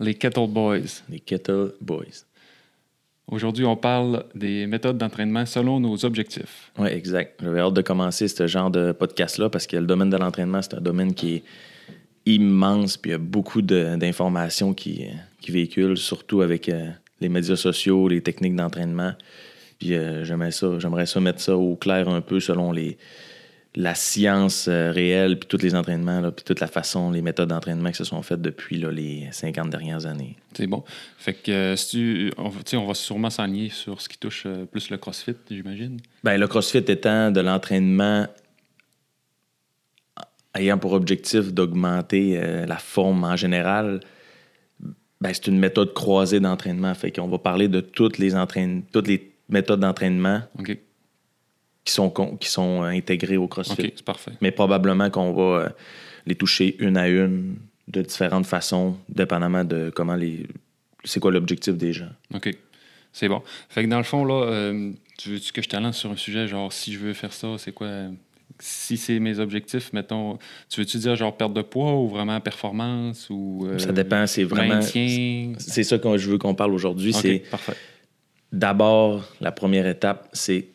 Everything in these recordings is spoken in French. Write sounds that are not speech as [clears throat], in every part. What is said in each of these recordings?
les Kettle Boys. Les Kettle Boys. Aujourd'hui, on parle des méthodes d'entraînement selon nos objectifs. Oui, exact. J'avais hâte de commencer ce genre de podcast-là parce que le domaine de l'entraînement, c'est un domaine qui est immense, puis il y a beaucoup d'informations qui, qui véhiculent, surtout avec euh, les médias sociaux, les techniques d'entraînement. Puis euh, j'aimerais ça, ça mettre ça au clair un peu selon les, la science euh, réelle, puis tous les entraînements, là, puis toute la façon, les méthodes d'entraînement qui se sont faites depuis là, les 50 dernières années. C'est bon. Fait que euh, si tu, on, on, va sûrement s'enligner sur ce qui touche euh, plus le CrossFit, j'imagine. Bien, le CrossFit étant de l'entraînement ayant pour objectif d'augmenter la forme en général, ben, c'est une méthode croisée d'entraînement. Fait qu'on va parler de toutes les, toutes les méthodes d'entraînement. OK qui sont, qui sont euh, intégrés au CrossFit. OK, c'est parfait. Mais probablement qu'on va euh, les toucher une à une de différentes façons, dépendamment de comment les. C'est quoi l'objectif des gens. OK. C'est bon. Fait que dans le fond, là, euh, tu veux -tu que je te lance sur un sujet, genre, si je veux faire ça, c'est quoi. Si c'est mes objectifs, mettons, tu veux-tu dire genre perte de poids ou vraiment performance ou. ça dépend, c'est vraiment. C'est ça que je veux qu'on parle aujourd'hui. c'est parfait. D'abord, la première étape, c'est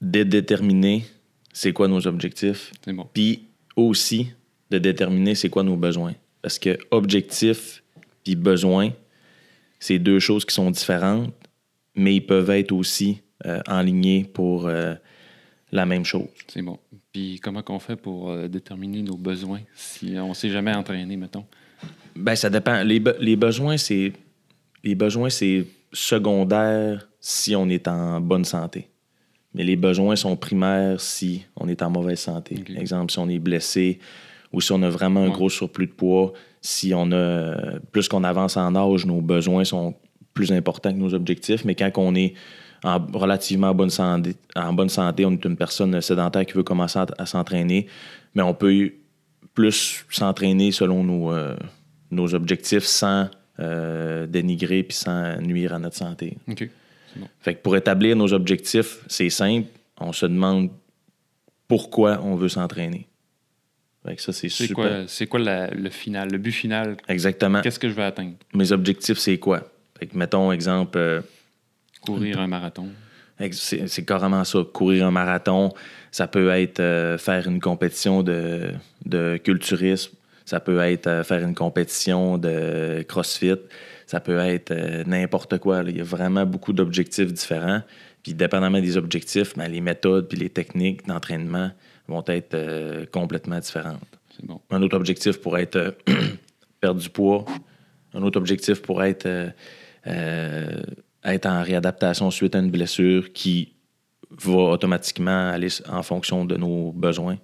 de déterminer c'est quoi nos objectifs. Bon. Puis aussi de déterminer c'est quoi nos besoins. Parce que objectif puis besoin, c'est deux choses qui sont différentes, mais ils peuvent être aussi euh, enlignés pour euh, la même chose. C'est bon. Puis comment qu'on fait pour euh, déterminer nos besoins si on s'est jamais entraîné, mettons? Ben ça dépend. Les, les besoins, c'est les besoins, c'est secondaire si on est en bonne santé. Mais les besoins sont primaires si on est en mauvaise santé. Par Exemple, si on est blessé ou si on a vraiment un gros surplus de poids, si on a plus qu'on avance en âge, nos besoins sont plus importants que nos objectifs. Mais quand on est en relativement bonne santé, en bonne santé, on est une personne sédentaire qui veut commencer à, s'entraîner, mais on peut plus s'entraîner selon nos, euh, nos objectifs sans euh, dénigrer puis sans nuire à notre santé. Fait que pour établir nos objectifs, c'est simple. On se demande pourquoi on veut s'entraîner. ça, c'est super. C'est quoi le final, le but final? Exactement. Qu'est-ce que je veux atteindre? Mes objectifs, c'est quoi? Fait que, mettons, exemple... Euh, courir un marathon. C'est carrément ça. Courir un marathon, ça peut être euh, faire une compétition de, de, culturisme, ça peut être euh, faire une compétition de crossfit, ça peut être euh, n'importe quoi. Il y a vraiment beaucoup d'objectifs différents. Puis, dépendamment des objectifs, ben, les méthodes puis les techniques d'entraînement vont être euh, complètement différentes. Un autre objectif pourrait être euh, [clears throat] perdre du poids. Un autre objectif pourrait être être en réadaptation suite à une blessure qui va automatiquement aller en fonction de nos besoins.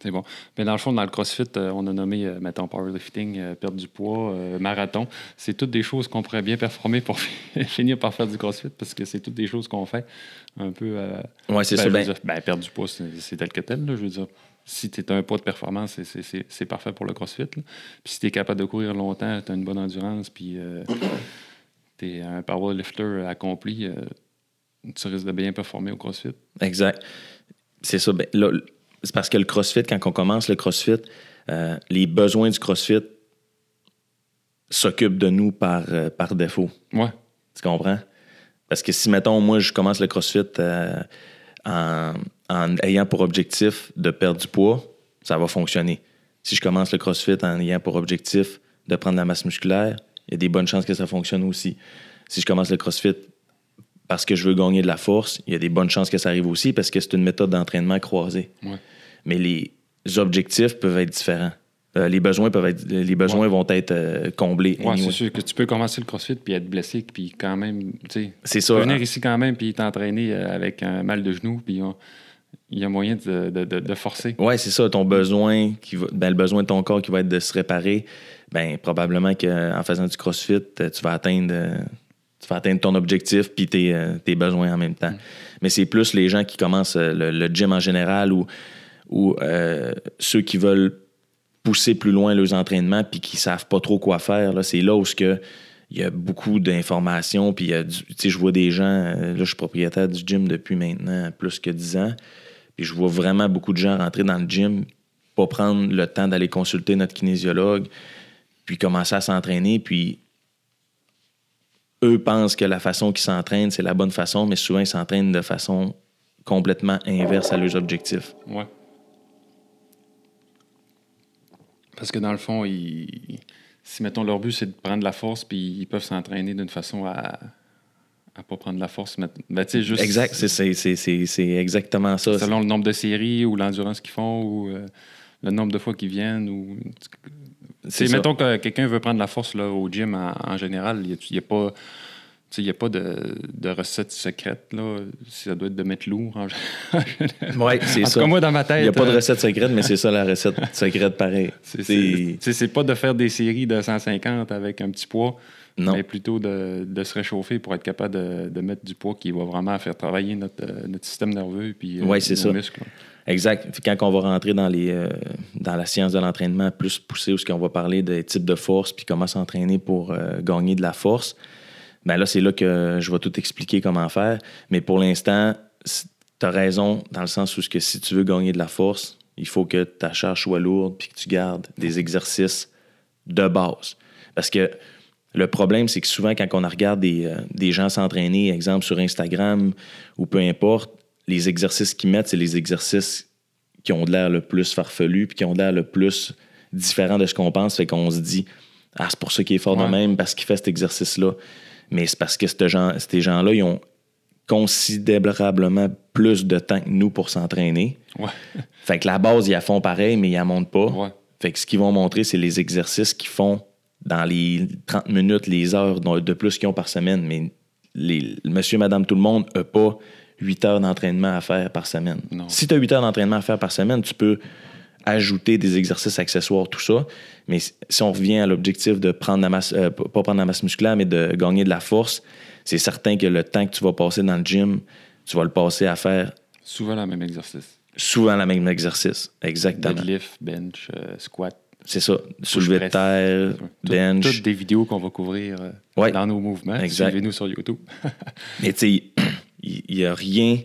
C'est bon. Mais dans le fond, dans le CrossFit, euh, on a nommé, euh, mettons, powerlifting, euh, perdre du poids, marathon. C'est toutes des choses qu'on pourrait bien performer pour [laughs] finir par faire du CrossFit parce que c'est toutes des choses qu'on fait un peu. oui, c'est ben, ça. Ben, ben, perdre du poids, c'est tel que tel. Là, je veux dire, si tu es un poids de performance, c'est parfait pour le CrossFit. Puis si tu es capable de courir longtemps, tu as une bonne endurance, puis [coughs] tu es un powerlifter accompli, tu risques de bien performer au CrossFit. Exact. C'est ça. Ben, là, c'est parce que le CrossFit, quand on commence le CrossFit, euh, les besoins du CrossFit s'occupent de nous par, euh, par défaut. Ouais. Tu comprends? Parce que si, mettons, moi, je commence le CrossFit euh, en, ayant pour objectif de perdre du poids, ça va fonctionner. Si je commence le CrossFit en ayant pour objectif de prendre la masse musculaire, il y a des bonnes chances que ça fonctionne aussi. Si je commence le CrossFit parce que je veux gagner de la force, il y a des bonnes chances que ça arrive aussi parce que c'est une méthode d'entraînement croisée. Ouais mais les objectifs peuvent être différents. Euh, les besoins peuvent être, les besoins vont être euh, comblés. Oui, c'est sûr que tu peux commencer le CrossFit puis être blessé puis quand même, tu sais, ça. Venir ici quand même puis t'entraîner euh, avec un mal de genou puis il y a moyen de, de, de, forcer. Oui, c'est ça. Ton besoin, qui va, ben, le besoin de ton corps qui va être de se réparer, ben probablement qu'en faisant du CrossFit, tu vas atteindre, tu vas atteindre ton objectif puis tes, tes besoins en même temps. Mm. Mais c'est plus les gens qui commencent le, le gym en général ou ou euh, ceux qui veulent pousser plus loin leurs entraînements puis qui savent pas trop quoi faire, c'est là où il y a beaucoup d'informations. Puis, je vois des gens, euh, là, je suis propriétaire du gym depuis maintenant plus que 10 ans. Puis, je vois vraiment beaucoup de gens rentrer dans le gym, pas prendre le temps d'aller consulter notre kinésiologue, puis commencer à s'entraîner, puis eux pensent que la façon qu'ils s'entraînent, c'est la bonne façon, mais souvent, ils s'entraînent de façon complètement inverse à leurs objectifs. Parce que dans le fond, ils... si, mettons, leur but, c'est de prendre la force, puis ils peuvent s'entraîner d'une façon à à pas prendre la force. Mais, ben, juste, exact, c'est exactement ça. Selon le nombre de séries ou l'endurance qu'ils font ou euh, le nombre de fois qu'ils viennent. ou Mettons que quelqu'un veut prendre la force là, au gym en, général, il n'y a, pas il n'y a pas de, de, recette secrète. Là. Ça doit être de mettre lourd. En... [laughs] oui, c'est ça. moi, dans ma tête. Il n'y a pas de euh, recette secrète, mais c'est ça la recette [laughs] secrète pareil. C'est pas de faire des séries de 150 avec un petit poids, mais plutôt de, de, se réchauffer pour être capable de, de, mettre du poids qui va vraiment faire travailler notre, euh, notre système nerveux et euh, nos ça. muscles. Exact. Quand on va rentrer dans, les, dans la science de l'entraînement plus poussée, où on va parler des types de force puis comment s'entraîner pour gagner de la force, ben là, c'est là que je vais tout expliquer comment faire. Mais pour l'instant, tu as raison dans le sens où que si tu veux gagner de la force, il faut que ta charge soit lourde puis que tu gardes des exercices de base. Parce que le problème, c'est que souvent, quand on regarde des, euh, des gens s'entraîner, exemple sur Instagram ou peu importe, les exercices qu'ils mettent, c'est les exercices qui ont l'air le plus farfelus puis qui ont l'air le plus différents de ce qu'on pense. Fait qu'on se dit, ah, c'est pour ça qu'il est fort de même parce qu'il fait cet exercice-là mais c'est parce que ces gens-là, ils ont considérablement plus de temps que nous pour s'entraîner. [laughs] Fait que la base, ils la font pareil, mais ils la montent pas. Fait que ce qu'ils vont montrer, c'est les exercices qu'ils font dans les 30 minutes, les heures de plus qu'ils ont par semaine. Mais les, monsieur, madame, tout le monde n'a pas 8 heures d'entraînement à faire par semaine. Si tu as 8 heures d'entraînement à faire par semaine, tu peux ajouter des exercices accessoires, tout ça. Mais si on revient à l'objectif de prendre la masse, euh, pas prendre la masse musculaire, mais de gagner de la force, c'est certain que le temps que tu vas passer dans le gym, tu vas le passer à faire. Souvent le même exercice. Souvent le même exercice, exactement. Deadlift, bench, euh, squat. C'est ça. Soulevé de terre, bench. Toutes des vidéos qu'on va couvrir euh, dans nos mouvements. Suivez-nous sur YouTube. [laughs] mais tu sais, il n'y a rien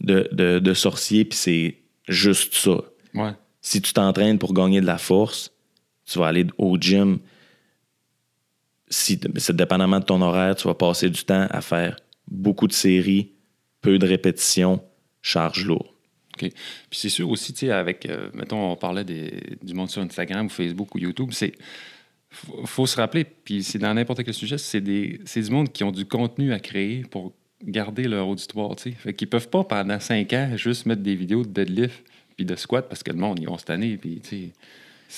de, de, de sorcier, puis c'est juste ça. Ouais. Si tu t'entraînes pour gagner de la force, tu vas aller au gym. Si, c'est dépendamment de ton horaire, tu vas passer du temps à faire beaucoup de séries, peu de répétitions, charge lourde. OK. Puis c'est sûr aussi, tu sais, avec, euh, mettons, on parlait du monde sur Instagram ou Facebook ou YouTube, c'est. Faut, se rappeler, puis c'est dans n'importe quel sujet, c'est du monde qui ont du contenu à créer pour garder leur auditoire, tu sais. Fait qu'ils peuvent pas, pendant cinq ans, juste mettre des vidéos de deadlift puis de squat parce que le monde, ils vont se tanner. Puis,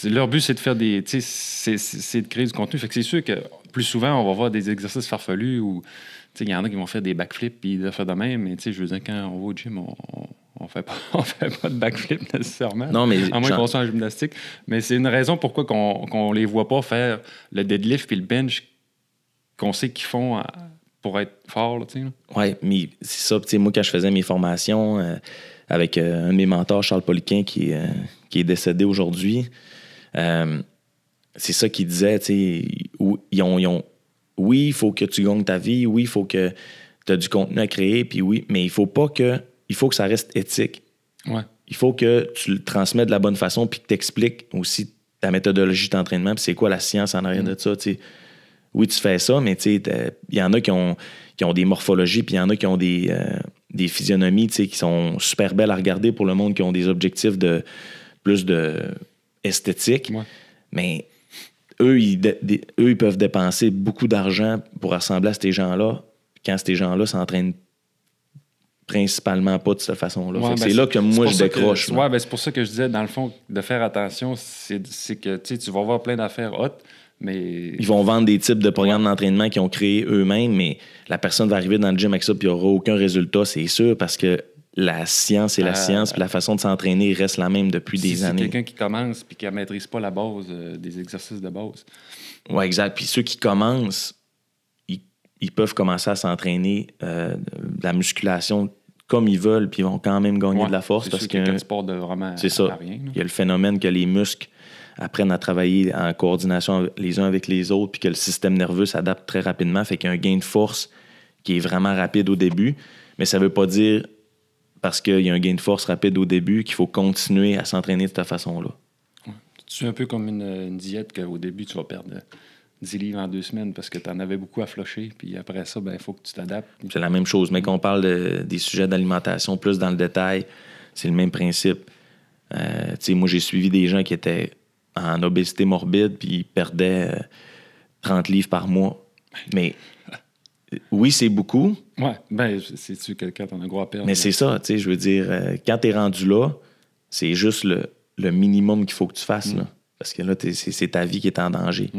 leur but, c'est de faire des. C'est de créer du contenu. Fait que c'est sûr que plus souvent, on va voir des exercices farfelus où il y en a qui vont faire des backflips puis de faire de même. Mais je veux dire, quand on va au gym, on, on fait pas, [laughs] on fait pas de backflip nécessairement. Non, mais. À moins qu'on soit en gymnastique. Mais c'est une raison pourquoi qu'on ne les voit pas faire le deadlift puis le bench qu'on sait qu'ils font pour être fort. Oui, mais c'est ça. Moi, quand je faisais mes formations. Euh, avec euh, un de mes mentors, Charles Poliquin, qui, euh, qui est décédé aujourd'hui. C'est ça qu'il disait, tu sais, ils ont, oui, il faut que tu gagnes ta vie, oui, il faut que tu as du contenu à créer, puis oui, mais il faut pas que, il faut que ça reste éthique. Il faut que tu le transmets de la bonne façon, puis que tu expliques aussi ta méthodologie d'entraînement, puis c'est quoi la science en arrière mm. de ça, tu sais. Oui, tu fais ça, mais il y en a qui ont, qui ont des morphologies, puis il y en a qui ont des, des physionomies qui sont super belles à regarder pour le monde qui ont des objectifs de plus de esthétique. Mais eux ils, eux, ils peuvent dépenser beaucoup d'argent pour assembler à ces gens-là quand ces gens-là s'entraînent principalement pas de cette façon-là. Ben c'est là que moi, je décroche. Ben c'est pour ça que je disais, dans le fond, de faire attention, c'est que tu vas voir plein d'affaires hautes, mais... Ils vont vendre des types de programmes d'entraînement qu'ils ont créés eux-mêmes, mais la personne va arriver dans le gym avec ça puis il n'y aura aucun résultat, c'est sûr, parce que la science est la euh, science, puis la façon de s'entraîner reste la même depuis des années. C'est quelqu'un qui commence puis qui ne maîtrise pas la base euh, des exercices de base. Oui, exact. Puis ceux qui commencent, ils, peuvent commencer à s'entraîner euh, de la musculation comme ils veulent, puis ils vont quand même gagner de la force. parce que, sport de vraiment C'est ça. Il y a le phénomène que les muscles apprennent à travailler en coordination les uns avec les autres, puis que le système nerveux s'adapte très rapidement, fait qu'il y a un gain de force qui est vraiment rapide au début. Mais ça ne veut pas dire, parce qu'il y a un gain de force rapide au début, qu'il faut continuer à s'entraîner de cette façon-là. tout C'est un peu comme une, une diète qu'au début, tu vas perdre 10 livres en deux semaines parce que tu en avais beaucoup à flocher. Puis après ça, ben, il faut que tu t'adaptes. C'est la même chose. Mais quand on parle de- des sujets d'alimentation plus dans le détail, c'est le même principe. Euh, tu sais, moi, j'ai suivi des gens qui étaient en obésité morbide puis ils perdaient euh, 30 livres par mois. Mais euh, oui, c'est beaucoup, Ouais, ben, c'est-tu quelqu'un t'en as gros à perdre? mais c'est ça. Tu sais, je veux dire, euh, quand tu es rendu là, c'est juste le, le minimum qu'il faut que tu fasses. là. Parce que là, t'es- c'est c'est ta vie qui est en danger.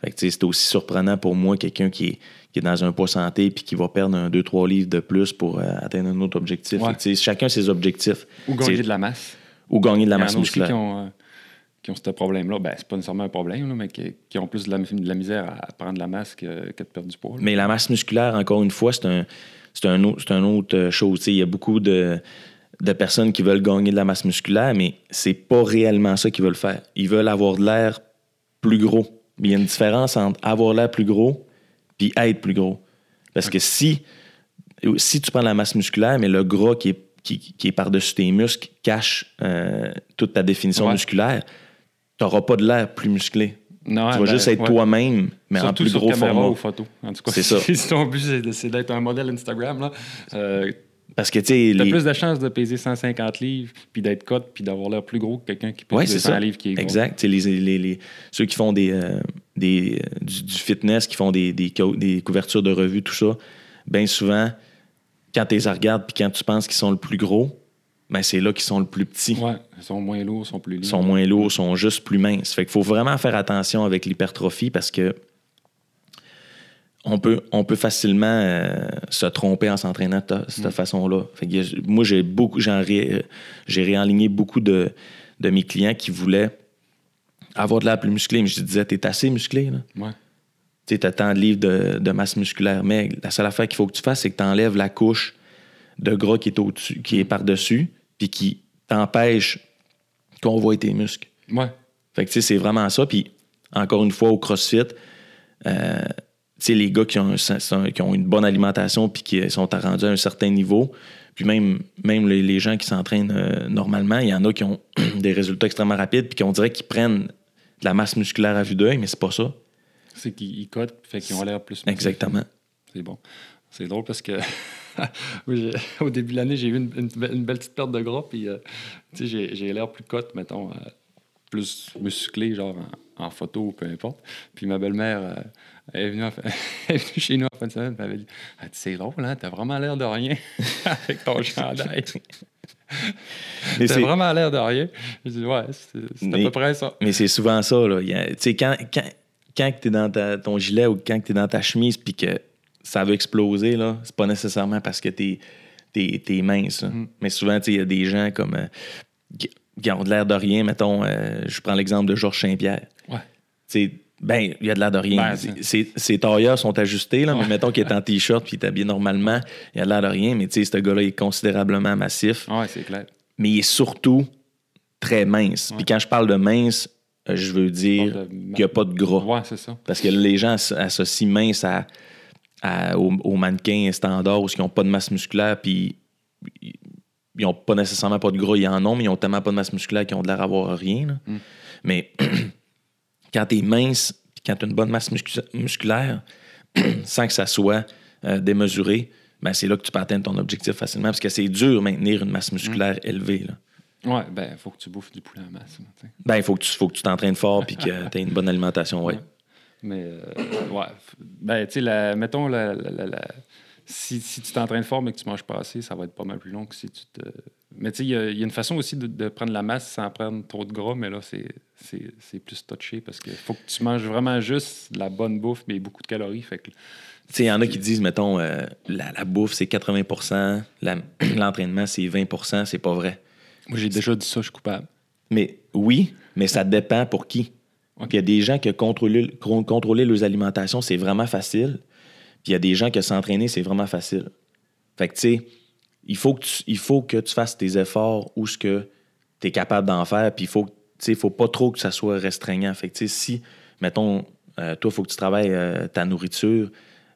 Fait que, c'est aussi surprenant pour moi, quelqu'un qui est, qui est dans un poids santé puis qui va perdre un 2-3 livres de plus pour euh, atteindre un autre objectif. Ouais. Fait que, tu sais, chacun ses objectifs. Ou gagner de la masse. ou gagner de la masse a musculaire. qui ont, qui ont ce problème-là. Ben, c'est pas nécessairement un problème, là, mais qui, qui ont plus de la, de la misère à prendre la masse que, que de perdre du poids. là. Mais la masse musculaire, encore une fois, c'est un, c'est un, autre- c'est un autre euh, chose. Il y a beaucoup de, de personnes qui veulent gagner de la masse musculaire, mais c'est pas réellement ça qu'ils veulent faire. Ils veulent avoir de l'air plus gros. Il y a une différence entre avoir l'air plus gros puis être plus gros. Parce que si, si tu prends la masse musculaire, mais le gras qui est, qui, qui est par-dessus tes muscles cache euh, toute ta définition Ouais. musculaire, tu n'auras pas de l'air plus musclé. Non, tu vas ben, juste être ouais. toi-même, mais en plus sur gros caméra format. ou photo. En tout cas, C'est [laughs] ça. si ton but, c'est d'être un modèle Instagram, là, euh, Parce que, tu les- plus de chances de peser 150 livres, puis d'être cut, puis d'avoir l'air plus gros que quelqu'un qui pèse Oui, c'est 200 ça. livres qui est gros. Exact. Les, les- les- ceux qui font des, euh, des, euh, du, du fitness, qui font des, des, co- des couvertures de revues, tout ça, bien souvent, quand tu les regardes puis quand tu penses qu'ils sont le plus gros, ben c'est là qu'ils sont le plus petits. Ouais, sont moins lourds, sont plus. Ils sont moins lourds, sont juste plus minces. Fait qu'il faut vraiment faire attention avec l'hypertrophie parce que on peut, on peut facilement euh, se tromper en s'entraînant de cette façon-là. Fait que y a- moi, j'ai beaucoup, ré- euh, j'ai réaligné beaucoup de, de mes clients qui voulaient avoir de l'air plus musclé. Mais je disais, t'es assez musclé, là. Ouais. Tu sais, as tant de livres de, de masse musculaire. Mais la seule affaire qu'il faut que tu fasses, c'est que tu enlèves la couche de gras qui est au-dessus, qui est par-dessus, puis qui t'empêche qu'on voit tes muscles. Ouais. Fait que, tu sais, c'est vraiment ça. Puis, encore une fois, au CrossFit, euh, tu sais, les gars qui ont, un- qui ont une bonne alimentation puis qui sont rendus à un certain niveau, puis même, même les, les gens qui s'entraînent euh, normalement, il y en a qui ont [clears throat] des résultats extrêmement rapides puis qui, on dirait qu'ils prennent de la masse musculaire à vue d'œil, mais c'est pas ça. C'est qu'ils ils cotent, fait qu'ils ont l'air plus. Exactement. C'est bon. C'est drôle parce que [laughs] [laughs] oui, au début de l'année, j'ai eu une, une be- une belle petite perte de gras, puis euh, j'ai- l'air plus cote, mettons, euh, plus musclé, genre en, en photo ou peu importe. Puis ma belle-mère, euh, est venue en fin- [laughs] elle est venue chez nous en fin de semaine, elle avait dit C'est drôle, hein, t'as vraiment l'air de rien [laughs] avec ton chandail. T'as c'est- vraiment l'air de rien. Je dis Ouais, c'est à peu près ça. Mais c'est souvent ça. Là. Tu sais, quand, quand, quand tu es dans ta- ton gilet ou quand tu es dans ta chemise puis que ça veut exploser, là, c'est pas nécessairement parce que tu es, mince. Mm. Mais souvent, tu sais, il y a des gens comme euh, qui, ont de l'air de rien. Mettons, euh, je prends l'exemple de Georges Saint-Pierre. Ouais. Ben, il y a de l'air de rien. Ben, Ses, ses tailleurs sont ajustés, là, mais mettons qu'il est en t-shirt puis il est habillé normalement, il y a de l'air de rien. Mais tu sais, ce gars-là est considérablement massif Ouais, c'est clair. mais il est surtout très mince. Puis quand je parle de mince, euh, je veux dire qu'il n'y a pas de gras. Ouais, c'est ça. Parce que les gens asso- associent mince à, à- aux, aux mannequins standards où ils n'ont pas de masse musculaire, puis ils n'ont pas nécessairement pas de gras. Ils en ont, mais ils ont tellement pas de masse musculaire qu'ils ont de l'air d'avoir rien. là. Mm. Mais [clears throat] quand tu es mince, puis quand tu as une bonne masse muscu- musculaire, [clears throat] sans que ça soit euh, démesuré, ben c'est là que tu peux atteindre ton objectif facilement. Parce que c'est dur de maintenir une masse musculaire élevée. Là. Ouais, ben, il faut que tu bouffes du poulet en masse. Ben, il faut que tu faut que tu t'entraînes fort puis que tu aies une bonne alimentation, ouais. Ouais. Mais, euh, ouais. Ben, tu sais, mettons, la, la- la- la- si, si tu t'entraînes fort mais que tu manges pas assez, ça va être pas mal plus long que si tu te. Mais tu sais, il y, a- il y a une façon aussi de, de prendre la masse sans prendre trop de gras, mais là, c'est, plus touché parce qu'il faut que tu manges vraiment juste de la bonne bouffe, mais beaucoup de calories. Fait que, Tu sais, il y en a qui disent, mettons, euh, la, la bouffe, c'est 80 la- [clears throat] l'entraînement, c'est 20% c'est pas vrai. moi, j'ai déjà dit ça, je suis coupable. Mais oui, mais ça dépend pour qui. Puis il y a des gens que contrôler, con- contrôler leurs alimentations, c'est vraiment facile. Puis il y a des gens que s'entraîner, c'est vraiment facile. Fait que, tu sais, il faut que tu, il faut que tu fasses tes efforts où ce que tu es capable d'en faire. Puis il faut, faut pas trop que ça soit restreignant. Fait que, si, mettons, euh, toi, il faut que tu travailles euh, ta nourriture,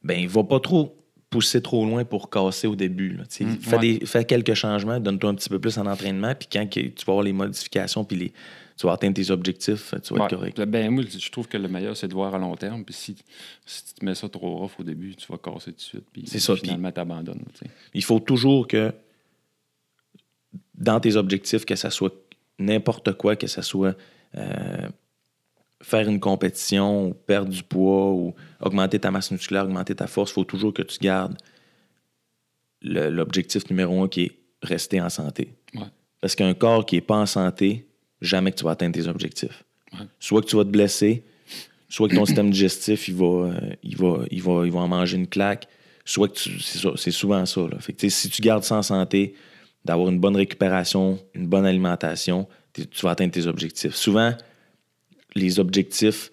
ben il va pas trop pousser trop loin pour casser au début. là. Mm, fais, ouais. des- fais quelques changements, donne-toi un petit peu plus en entraînement, puis quand tu vas avoir les modifications, puis les, tu vas atteindre tes objectifs, tu vas Ouais. être correct. Ben, moi, je trouve que le meilleur, c'est de voir à long terme. Puis si, si tu te mets ça trop rough au début, tu vas casser tout de suite. Puis C'est ça, finalement, tu sais. Il faut toujours que dans tes objectifs, que ça soit n'importe quoi, que ça soit euh, faire une compétition, ou perdre du poids, ou augmenter ta masse musculaire, augmenter ta force, il faut toujours que tu gardes l'objectif numéro un qui est rester en santé. Ouais. Parce qu'un corps qui n'est pas en santé, jamais que tu vas atteindre tes objectifs. Ouais. Soit que tu vas te blesser, soit que ton système digestif, il va, euh, il, va, il, va, il va en manger une claque, soit que tu. C'est, souvent ça. Là. Fait que, tu sais, si tu gardes ça en santé, d'avoir une bonne récupération, une bonne alimentation, tu vas atteindre tes objectifs. Souvent, les objectifs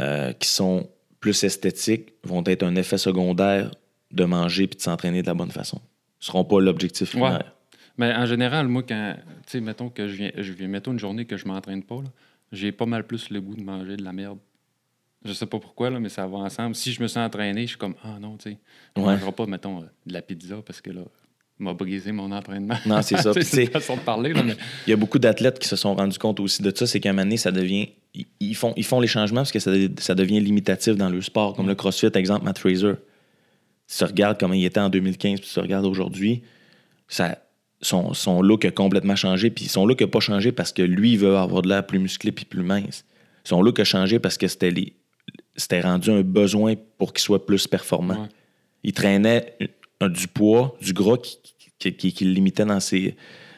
euh, qui sont plus esthétiques vont être un effet secondaire de manger puis de s'entraîner de la bonne façon. Ce ne seront pas l'objectif primaire. Mais en général, moi, quand. Tu sais, mettons que je viens, je viens. Mettons une journée que je m'entraîne pas, là, j'ai pas mal plus le goût de manger de la merde. Je sais pas pourquoi, là, mais ça va ensemble. Si je me sens entraîné, je suis comme, ah non, tu sais, je Ouais. mangerai pas, mettons, euh, de la pizza parce que là, m'a brisé mon entraînement. Non, c'est ça. [laughs] C'est façon de parler, là, mais. Il y a beaucoup d'athlètes qui se sont rendus compte aussi de ça, c'est qu'à un moment donné, ça devient. ils- font, ils font les changements parce que ça, ça devient limitatif dans le sport. Comme le CrossFit, exemple, Matt Fraser. Si tu regardes comment il était en 2015 puis tu regardes aujourd'hui, ça, son, son look a complètement changé. Puis son look n'a pas changé parce que lui, il veut avoir de l'air plus musclé puis plus mince. Son look a changé parce que c'était les- c'était rendu un besoin pour qu'il soit plus performant. Ouais. Il traînait un- du poids, du gras qui, qui, qui- qui le limitait dans ses,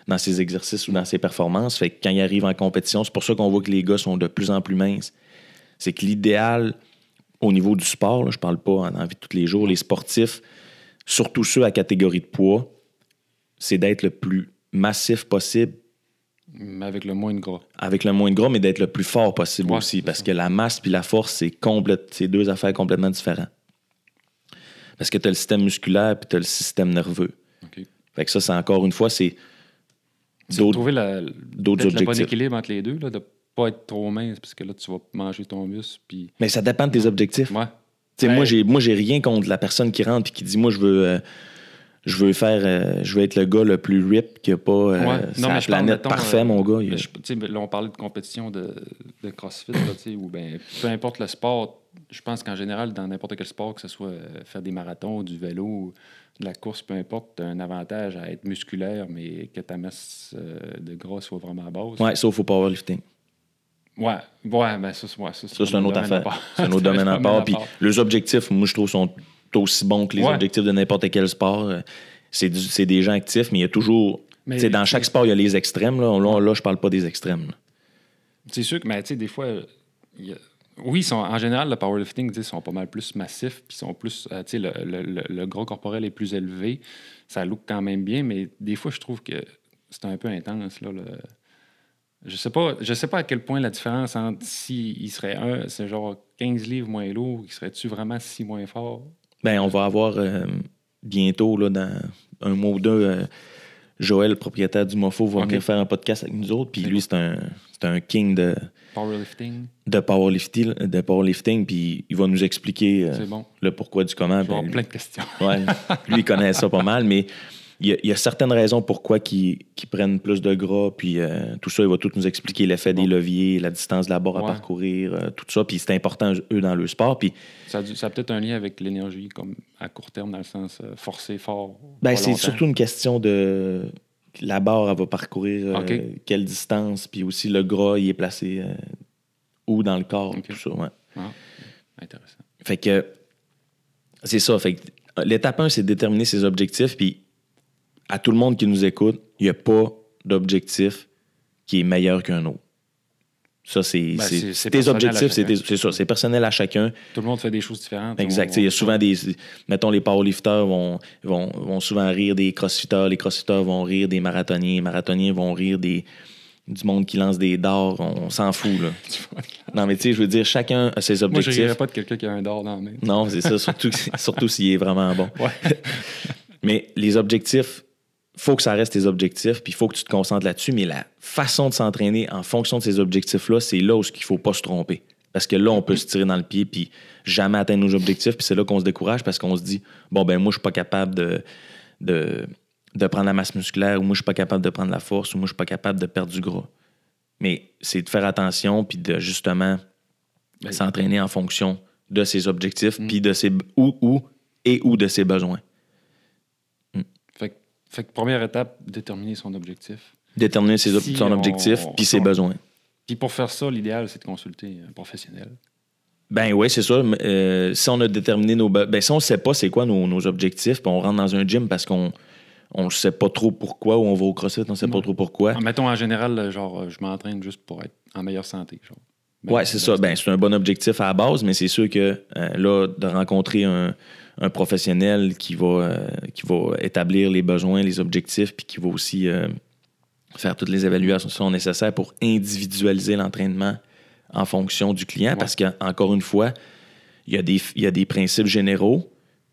dans ses exercices ou dans ses performances. Fait que quand il arrive en compétition, c'est pour ça qu'on voit que les gars sont de plus en plus minces. C'est que l'idéal au niveau du sport, là, je parle pas en, en vie de tous les jours, les sportifs, surtout ceux à catégorie de poids, c'est d'être le plus massif possible mais avec le moins de gras. avec le moins de gras, mais d'être le plus fort possible Ouais, aussi. Parce ça. que la masse puis la force, c'est complète, c'est deux affaires complètement différentes. Parce que tu as le système musculaire puis tu as le système nerveux. Fait que ça, c'est encore une fois, c'est d'autres. trouver la, d'autres peut-être le bon équilibre entre les deux, là, de pas être trop mince, parce que là, tu vas manger ton muscle. Puis... Mais ça dépend de tes objectifs. Ouais. Ouais. Moi, j'ai moi j'ai rien contre la personne qui rentre et qui dit Moi, je veux. euh, je veux faire. euh, je veux être le gars le plus rip qu'il n'y a pas euh, Ouais. Non, mais je parle, planète. mettons, Parfait, euh, mon gars. Mais je- là, on parlait de compétition de, de CrossFit, ou ben, peu importe le sport, je pense qu'en général, dans n'importe quel sport, que ce soit euh, faire des marathons, du vélo, de la course, peu importe, tu as un avantage à être musculaire, mais que ta masse de gras soit vraiment basse. Ouais, sauf au powerlifting. Ouais, ouais, ben ça, c'est- ouais, ça, Ça, c'est une autre affaire. C'est un autre [laughs] domaine à part. Puis les objectifs, moi, je trouve, sont aussi bons que les Ouais. objectifs de n'importe quel sport. Euh, C'est du- c'est des gens actifs, mais il y a toujours. Mais- dans chaque sport, il y a les extrêmes. Là, là, là je parle pas des extrêmes. là. C'est sûr que, mais tu sais, des fois, il y a- oui, ils sont, en général, le powerlifting, sais, sont pas mal plus massifs, puis sont plus, euh, tu sais, le, le, le- le gras corporel est plus élevé, ça look quand même bien, mais des fois, je trouve que c'est un peu intense, là, Je sais pas, je sais pas à quel point la différence entre si il serait un, c'est genre 15 livres moins lourd, il serait-tu vraiment si moins fort? Ben, on va avoir euh, bientôt, là, dans un mois ou deux, euh, Joël, le propriétaire du Mofo, va venir faire un podcast avec nous autres. Puis lui, c'est un, un king de, Powerlifting, de, powerlifting, de powerlifting. Puis il va nous expliquer euh, bon. le pourquoi du comment. Je vais avoir Ben, plein de questions. Ouais, [laughs] lui, il connaît ça pas mal, mais il y a, il y a certaines raisons pourquoi qu'ils prennent plus de gras, puis euh, tout ça, il va tout nous expliquer l'effet des leviers, la distance de la barre à parcourir, euh, tout ça, puis c'est important, eux, dans le sport. Puis Ça a, dû- ça a peut-être un lien avec l'énergie, comme à court terme, dans le sens euh, forcer fort. ben, c'est surtout une question de la barre, elle va parcourir euh, quelle distance, puis aussi le gras, il est placé où dans le corps, tout ça, ouais. Ah, intéressant. Fait que c'est ça. Fait que l'étape 1, c'est de déterminer ses objectifs. Puis à tout le monde qui nous écoute, il n'y a pas d'objectif qui est meilleur qu'un autre. Ça, c'est Ben, tes objectifs, c'est ça. C'est personnel à chacun. Tout le monde fait des choses différentes. Exact. Il y a souvent des. Mettons, les powerlifters vont, vont, vont souvent rire des crossfitters. Les crossfitters vont rire des marathoniens. Les marathoniens vont rire des, du monde qui lance des dards. On, s'en fout, là. [laughs] Non, mais tu sais, je veux dire, chacun a ses Moi, je objectifs. rirais pas de quelqu'un qui a un d'or dans la main. Non, c'est ça, surtout, [laughs] surtout s'il est vraiment bon. Ouais. [laughs] Mais les objectifs, faut que ça reste tes objectifs, puis il faut que tu te concentres là-dessus. Mais la façon de s'entraîner en fonction de ces objectifs-là, c'est là où il ne faut pas se tromper. Parce que là, on peut se tirer dans le pied puis jamais atteindre nos objectifs. Puis c'est là qu'on se décourage parce qu'on se dit bon, ben moi, je suis pas capable de, de, de prendre la masse musculaire ou moi, je suis pas capable de prendre la force ou moi, je suis pas capable de perdre du gras. Mais c'est de faire attention puis de justement s'entraîner en fonction de ses objectifs Mm. puis de ses ou, ou et ou de ses besoins. Fait, que- première étape, déterminer son objectif. Déterminer ses ob- Si son on- objectif puis ses besoins. Puis pour faire ça, l'idéal, c'est de consulter un professionnel. Ben oui, c'est ça. Euh, si on a déterminé nos. be- Ben, si on ne sait pas c'est quoi nos, nos objectifs, puis on rentre dans un gym parce qu'on on sait pas trop pourquoi, ou on va au CrossFit, on sait pas trop pourquoi. Mettons, en général, genre, je m'entraîne juste pour être en meilleure santé. Genre. Ben, Ouais, c'est ça. Ben, c'est un bon objectif à la base, mais c'est sûr que euh, là, de rencontrer un, un professionnel qui va, euh, qui va établir les besoins, les objectifs, puis qui va aussi euh, faire toutes les évaluations nécessaires pour individualiser l'entraînement en fonction du client. Ouais. Parce qu'encore une fois, il y, a des, il y a des principes généraux,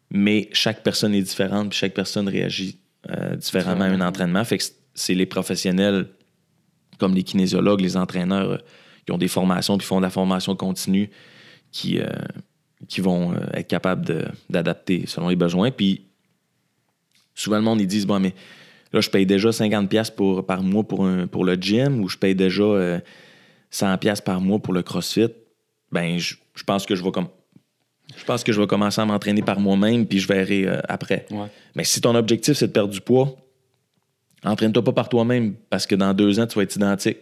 mais chaque personne est différente, puis chaque personne réagit différemment à un entraînement. Fait que c'est les professionnels comme les kinésiologues, les entraîneurs qui ont des formations, qui font de la formation continue, qui, euh, qui vont euh, être capables d'adapter selon les besoins. Puis souvent, le monde, ils disent, bon, mais là, je paye déjà 50$ piastres pour, par mois pour, un, pour le gym ou je paye déjà euh, 100$ piastres par mois pour le CrossFit. Ben, je, je pense que je vais comme. Je pense que je vais commencer à m'entraîner par moi-même, puis je verrai euh, après. Ouais. Mais si ton objectif, c'est de perdre du poids, entraîne-toi pas par toi-même parce que dans deux ans, tu vas être identique.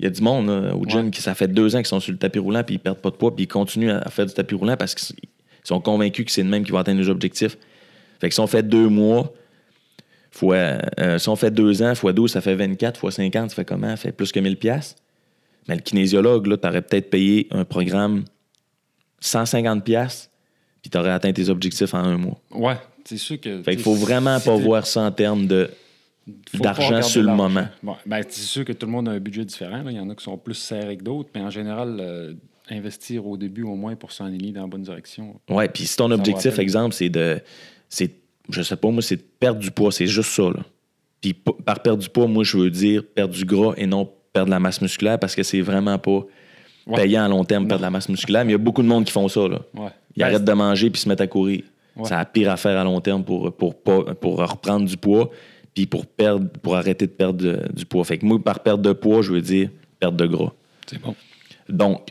Il y a du monde là, au gym Ouais. qui, ça fait deux ans qu'ils sont sur le tapis roulant puis ils perdent pas de poids puis ils continuent à, faire du tapis roulant parce qu'ils sont convaincus que c'est le même qui va atteindre les objectifs. Fait que si on fait deux mois, fois, euh, si on fait deux ans, fois 12, ça fait 24, fois 50, ça fait comment? Ça fait plus que 1000 pièces. Mais le kinésiologue, là, t'aurais peut-être payé un programme 150 pièces puis t'aurais atteint tes objectifs en un mois. Ouais, c'est sûr que. Fait qu'il faut vraiment pas voir ça en termes de d'argent sur le moment. Bon, ben, c'est sûr que tout le monde a un budget différent. là. Il y en a qui sont plus serrés que d'autres, mais en général, euh, investir au début au moins pour s'enligner dans la bonne direction. Ouais, puis si ton objectif, exemple, c'est de. c'est Je sais pas, moi, c'est de perdre du poids, c'est juste ça. Puis par perdre du poids, moi, je veux dire perdre du gras et non perdre de la masse musculaire parce que c'est vraiment pas Ouais. payant à long terme Non. perdre de la masse musculaire. Mais il y a beaucoup de monde qui font ça, là. Ouais. Ils Ben, arrêtent de manger puis se mettent à courir. Ouais. C'est la pire affaire à long terme pour, pour, pour reprendre du poids puis pour, perdre, pour arrêter de perdre de- du poids. Fait que moi, par perte de poids, je veux dire perte de gras. C'est bon. Donc,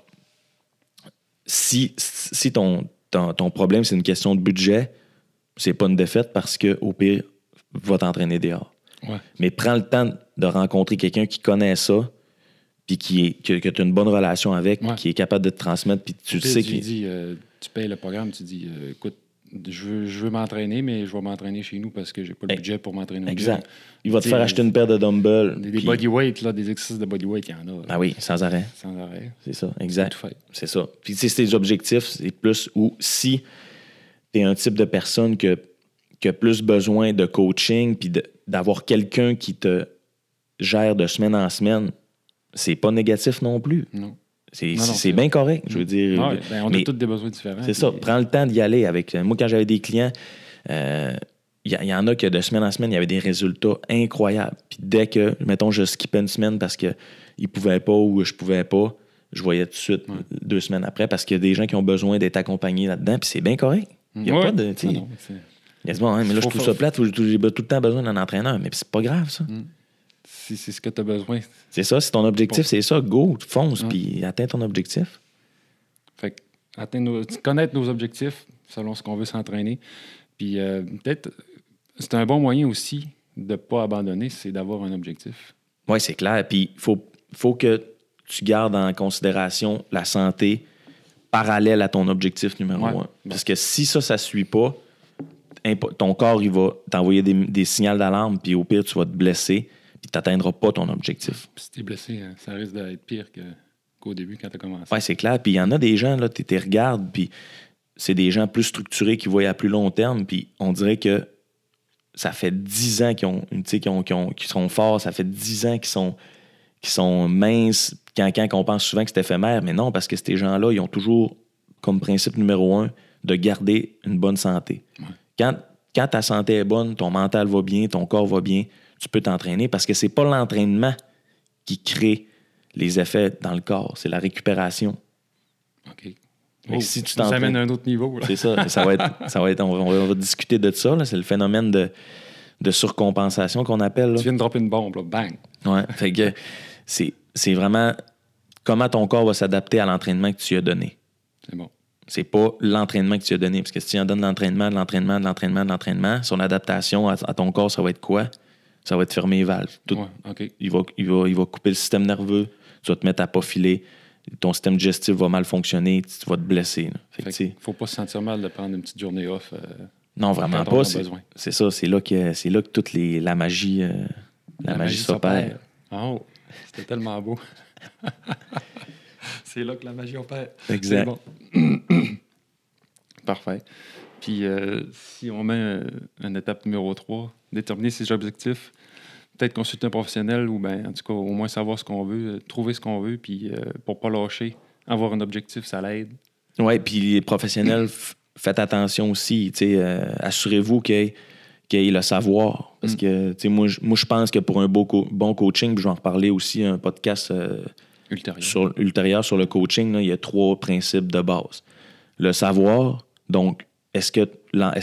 si, si ton, ton, ton problème, c'est une question de budget, c'est pas une défaite parce que au pire, va t'entraîner dehors. Ouais. Mais prends le temps de rencontrer quelqu'un qui connaît ça, puis qui est, que, que tu as une bonne relation avec, Ouais. qui est capable de te transmettre, puis tu sais tu qu'il dis, euh, tu payes le programme, tu dis, euh, écoute, je veux, je veux m'entraîner, mais je vais m'entraîner chez nous parce que j'ai pas le Eh, budget pour m'entraîner Exact. gym. Il va te faire acheter une paire de dumbbells. Des, bodyweight, là, des exercices de bodyweight, il y en a. Ah oui, sans arrêt. Sans arrêt. C'est ça, exact. C'est ça. Puis, tu sais, tes objectifs, c'est plus ou si tu es un type de personne que, qui a plus besoin de coaching puis d'avoir quelqu'un qui te gère de semaine en semaine, c'est pas négatif non plus. Non. C'est Non, non, c'est c'est- bien correct. Je veux dire. Ah ouais, ben, on mais a tous des besoins différents. c'est ça. puis- Prends le temps d'y aller avec. Moi, quand j'avais des clients, euh, il y, en a que de semaine en semaine, il y avait des résultats incroyables. Puis dès que, mettons, je skippais une semaine parce qu'ils ne pouvaient pas ou je pouvais pas, je voyais tout de suite Ouais. deux semaines après parce qu'il y a des gens qui ont besoin d'être accompagnés là-dedans. Puis c'est bien correct. Il y a Ouais. pas de. Non, Il y a bon, hein, mais là, je trouve ça plate, j'ai tout le temps besoin d'un entraîneur. Mais c'est pas grave, ça. Si c'est ce que tu as besoin. C'est ça, si ton objectif, c'est ça, go, fonce, puis atteins ton objectif. Fait que atteindre nos- connaître nos objectifs selon ce qu'on veut s'entraîner. Puis euh, peut-être, c'est un bon moyen aussi de ne pas abandonner, c'est d'avoir un objectif. Oui, c'est clair. Puis il faut, faut que tu gardes en considération la santé parallèle à ton objectif numéro Ouais. un. Parce que si ça, ça ne suit pas, ton corps, il va t'envoyer des, des signaux d'alarme, puis au pire, tu vas te blesser, puis tu n'atteindras pas ton objectif. Puis si tu es blessé, hein, ça risque d'être pire que- qu'au début quand tu as commencé. Oui, c'est clair. Puis il y en a des gens, là, tu les regardes, puis c'est des gens plus structurés qui voient à plus long terme, puis on dirait que ça fait 10 ans qu'ils ont, ont- sont forts, ça fait 10 ans qu'ils sont, qu'ils sont minces, quand, quand on pense souvent que c'est éphémère, mais non, parce que ces gens-là, ils ont toujours comme principe numéro un de garder une bonne santé. Ouais. Quand, quand ta santé est bonne, ton mental va bien, ton corps va bien, tu peux t'entraîner parce que c'est pas l'entraînement qui crée les effets dans le corps, c'est la récupération. OK. Que Oh, si tu ça amène à un autre niveau. C'est ça. ça va être, ça va être, on, va, on va discuter de ça. C'est le phénomène de, de surcompensation qu'on appelle. là. Tu viens de dropper une bombe, là. bang. Ouais. Fait que c'est, vraiment comment ton corps va s'adapter à l'entraînement que tu as donné. C'est bon. C'est pas l'entraînement que tu as donné. Parce que si tu en donnes l'entraînement, l'entraînement, l'entraînement, l'entraînement, son adaptation à, à ton corps, ça va être quoi? Ça va être fermer les valves. Tout- Ouais, OK. il, va, il, va, il va couper le système nerveux, tu vas te mettre à pas filer, ton système digestif va mal fonctionner, tu vas te blesser. sais, que faut pas se sentir mal de prendre une petite journée off. euh, non, vraiment pas. C'est, ça, c'est là que, c'est là que toute les, la magie, euh, la, magie, s'opère. Oh, c'était tellement beau. [laughs] c'est là que la magie opère. Exact. Bon. [coughs] Parfait. Puis, euh, si on met euh, une étape numéro 3, déterminer ses objectifs, peut-être consulter un professionnel ou, ben, en tout cas, au moins savoir ce qu'on veut, euh, trouver ce qu'on veut, puis euh, pour pas lâcher, avoir un objectif, ça l'aide. Oui, puis les professionnels, faites attention aussi. euh, assurez-vous qu'il y ait- qu'il y ait le savoir. Parce Mm. que moi, je- moi, je pense que pour un beau co- bon coaching, je vais en reparler aussi, un podcast Ultérieur. sur, ultérieur sur le coaching, là, il y a trois principes de base. Le savoir, donc, est-ce que,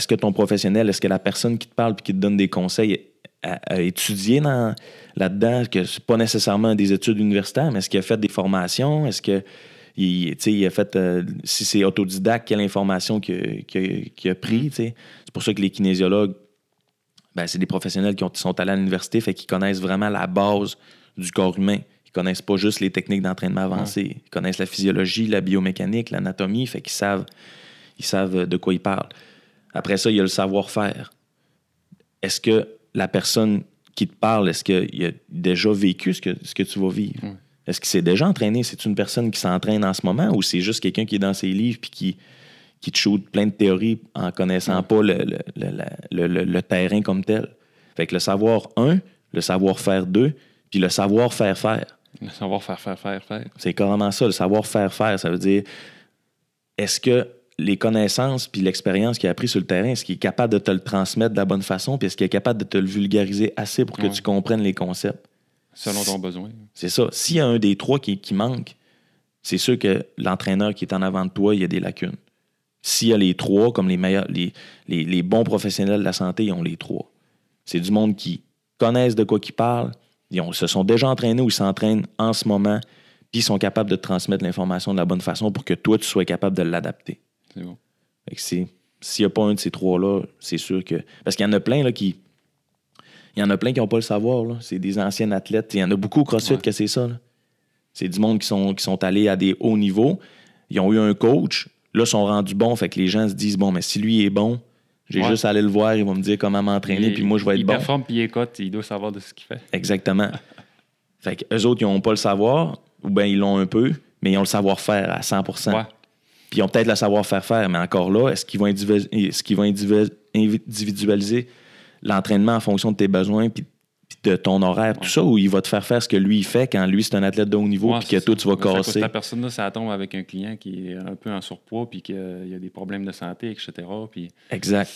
que ton professionnel, est-ce que la personne qui te parle et qui te donne des conseils a, a étudié dans- là-dedans, que c'est pas nécessairement des études universitaires, mais est-ce qu'il a fait des formations? Est-ce que il, a fait, euh, si c'est autodidacte, quelle information qu'il a, qu'il qu'il pris? C'est pour ça que les kinésiologues, ben, c'est des professionnels qui, ont- qui sont allés à l'université, fait qu'ils connaissent vraiment la base du corps humain. Ils connaissent pas juste les techniques d'entraînement avancées. Ils connaissent la physiologie, la biomécanique, l'anatomie, fait qu'ils savent, ils savent de quoi ils parlent. Après ça, il y a le savoir-faire. Est-ce que la personne qui te parle, est-ce qu'il a déjà vécu ce que, ce que tu vas vivre? Ouais. Est-ce qu'il s'est déjà entraîné? C'est une personne qui s'entraîne en ce moment ou c'est juste quelqu'un qui est dans ses livres puis qui, qui te shoot plein de théories en connaissant pas le, le- le- le- terrain comme tel? Fait que le savoir, un, le savoir-faire, deux, puis le savoir-faire faire. Le savoir faire, faire, faire, faire. C'est carrément ça, le savoir-faire faire. Ça veut dire, est-ce que les connaissances puis l'expérience qu'il a appris sur le terrain, est-ce qu'il est capable de te le transmettre de la bonne façon, puis est-ce qu'il est capable de te le vulgariser assez pour que Ouais. tu comprennes les concepts? Selon ton besoin. C'est ça. S'il y a un des trois qui, qui manque, c'est sûr que l'entraîneur qui est en avant de toi, il y a des lacunes. S'il y a les trois, comme les meilleurs, les, les, les bons professionnels de la santé, ils ont les trois. C'est du monde qui connaissent de quoi qu'ils parlent, ils ont- se sont déjà entraînés ou ils s'entraînent en ce moment, puis ils sont capables de te transmettre l'information de la bonne façon pour que toi, tu sois capable de l'adapter. C'est bon. Fait que c'est- S'il n'y a pas un de ces trois-là, c'est sûr que. Parce qu'il y en a plein là, qui. Il y en a plein qui n'ont pas le savoir. là. C'est des anciens athlètes. Il y en a beaucoup au CrossFit Ouais. que c'est ça. là. C'est du monde qui sont, qui sont allés à des hauts niveaux. Ils ont eu un coach. Là, ils sont rendus bons. Fait que les gens se disent bon, mais si lui est bon, j'ai Ouais. juste à aller le voir. Il va me dire comment m'entraîner. Il- Puis moi, je vais être il bon. performe, puis il écoute, il doit savoir de ce qu'il fait. Exactement. [laughs] fait que eux autres, ils n'ont pas le savoir. Ou bien ils l'ont un peu, mais ils ont le savoir-faire à 100 Ouais. Puis ils ont peut-être le savoir-faire faire, mais encore là, est-ce qu'ils vont, individu- individu- individualiser l'entraînement en fonction de tes besoins puis de ton horaire, tout ça, ou il va te faire faire ce que lui il fait quand lui c'est un athlète de haut niveau puis que c'est toi ça. tu vas Mais casser? que La personne là, ça tombe avec un client qui est un peu en surpoids, puis qu'il y a des problèmes de santé, etc. Puis Exact,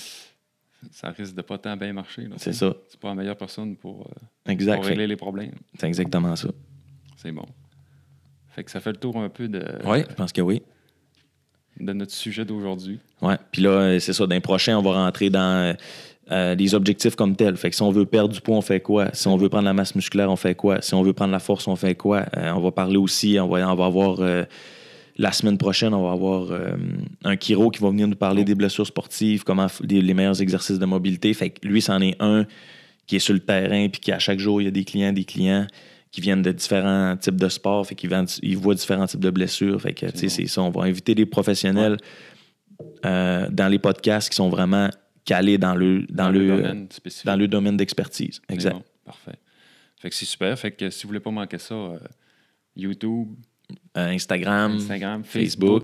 ça risque de pas tant bien marcher. c'est ça. C'est pas la meilleure personne pour, euh, Exact. pour régler les problèmes. C'est exactement ça. C'est bon. Fait que ça fait le tour un peu de, Oui, je pense que oui. De notre sujet d'aujourd'hui. Ouais. Puis là, euh, c'est ça, d'un prochain, on va rentrer dans euh, les objectifs comme tels. Fait que si on veut perdre du poids, on fait quoi? Si on veut prendre la masse musculaire, on fait quoi? Si on veut prendre la force, on fait quoi? Euh, on va parler aussi, on va, avoir euh, la semaine prochaine, on va avoir euh, un chiro qui va venir nous parler des blessures sportives, comment les, les meilleurs exercices de mobilité. Fait que lui, c'en est un qui est sur le terrain, puis qui à chaque jour, il y a des clients, des clients qui viennent de différents types de sports, fait qu'ils ils voient différents types de blessures. Fait que, tu sais, c'est ça. On va inviter des professionnels euh, dans les podcasts qui sont vraiment calés dans le, dans le, domaine spécifique. dans le domaine d'expertise. Exact. bon. Parfait. Fait que c'est super. Fait que si vous voulez pas manquer ça, euh, YouTube, Euh, Instagram, Instagram, Facebook. Facebook,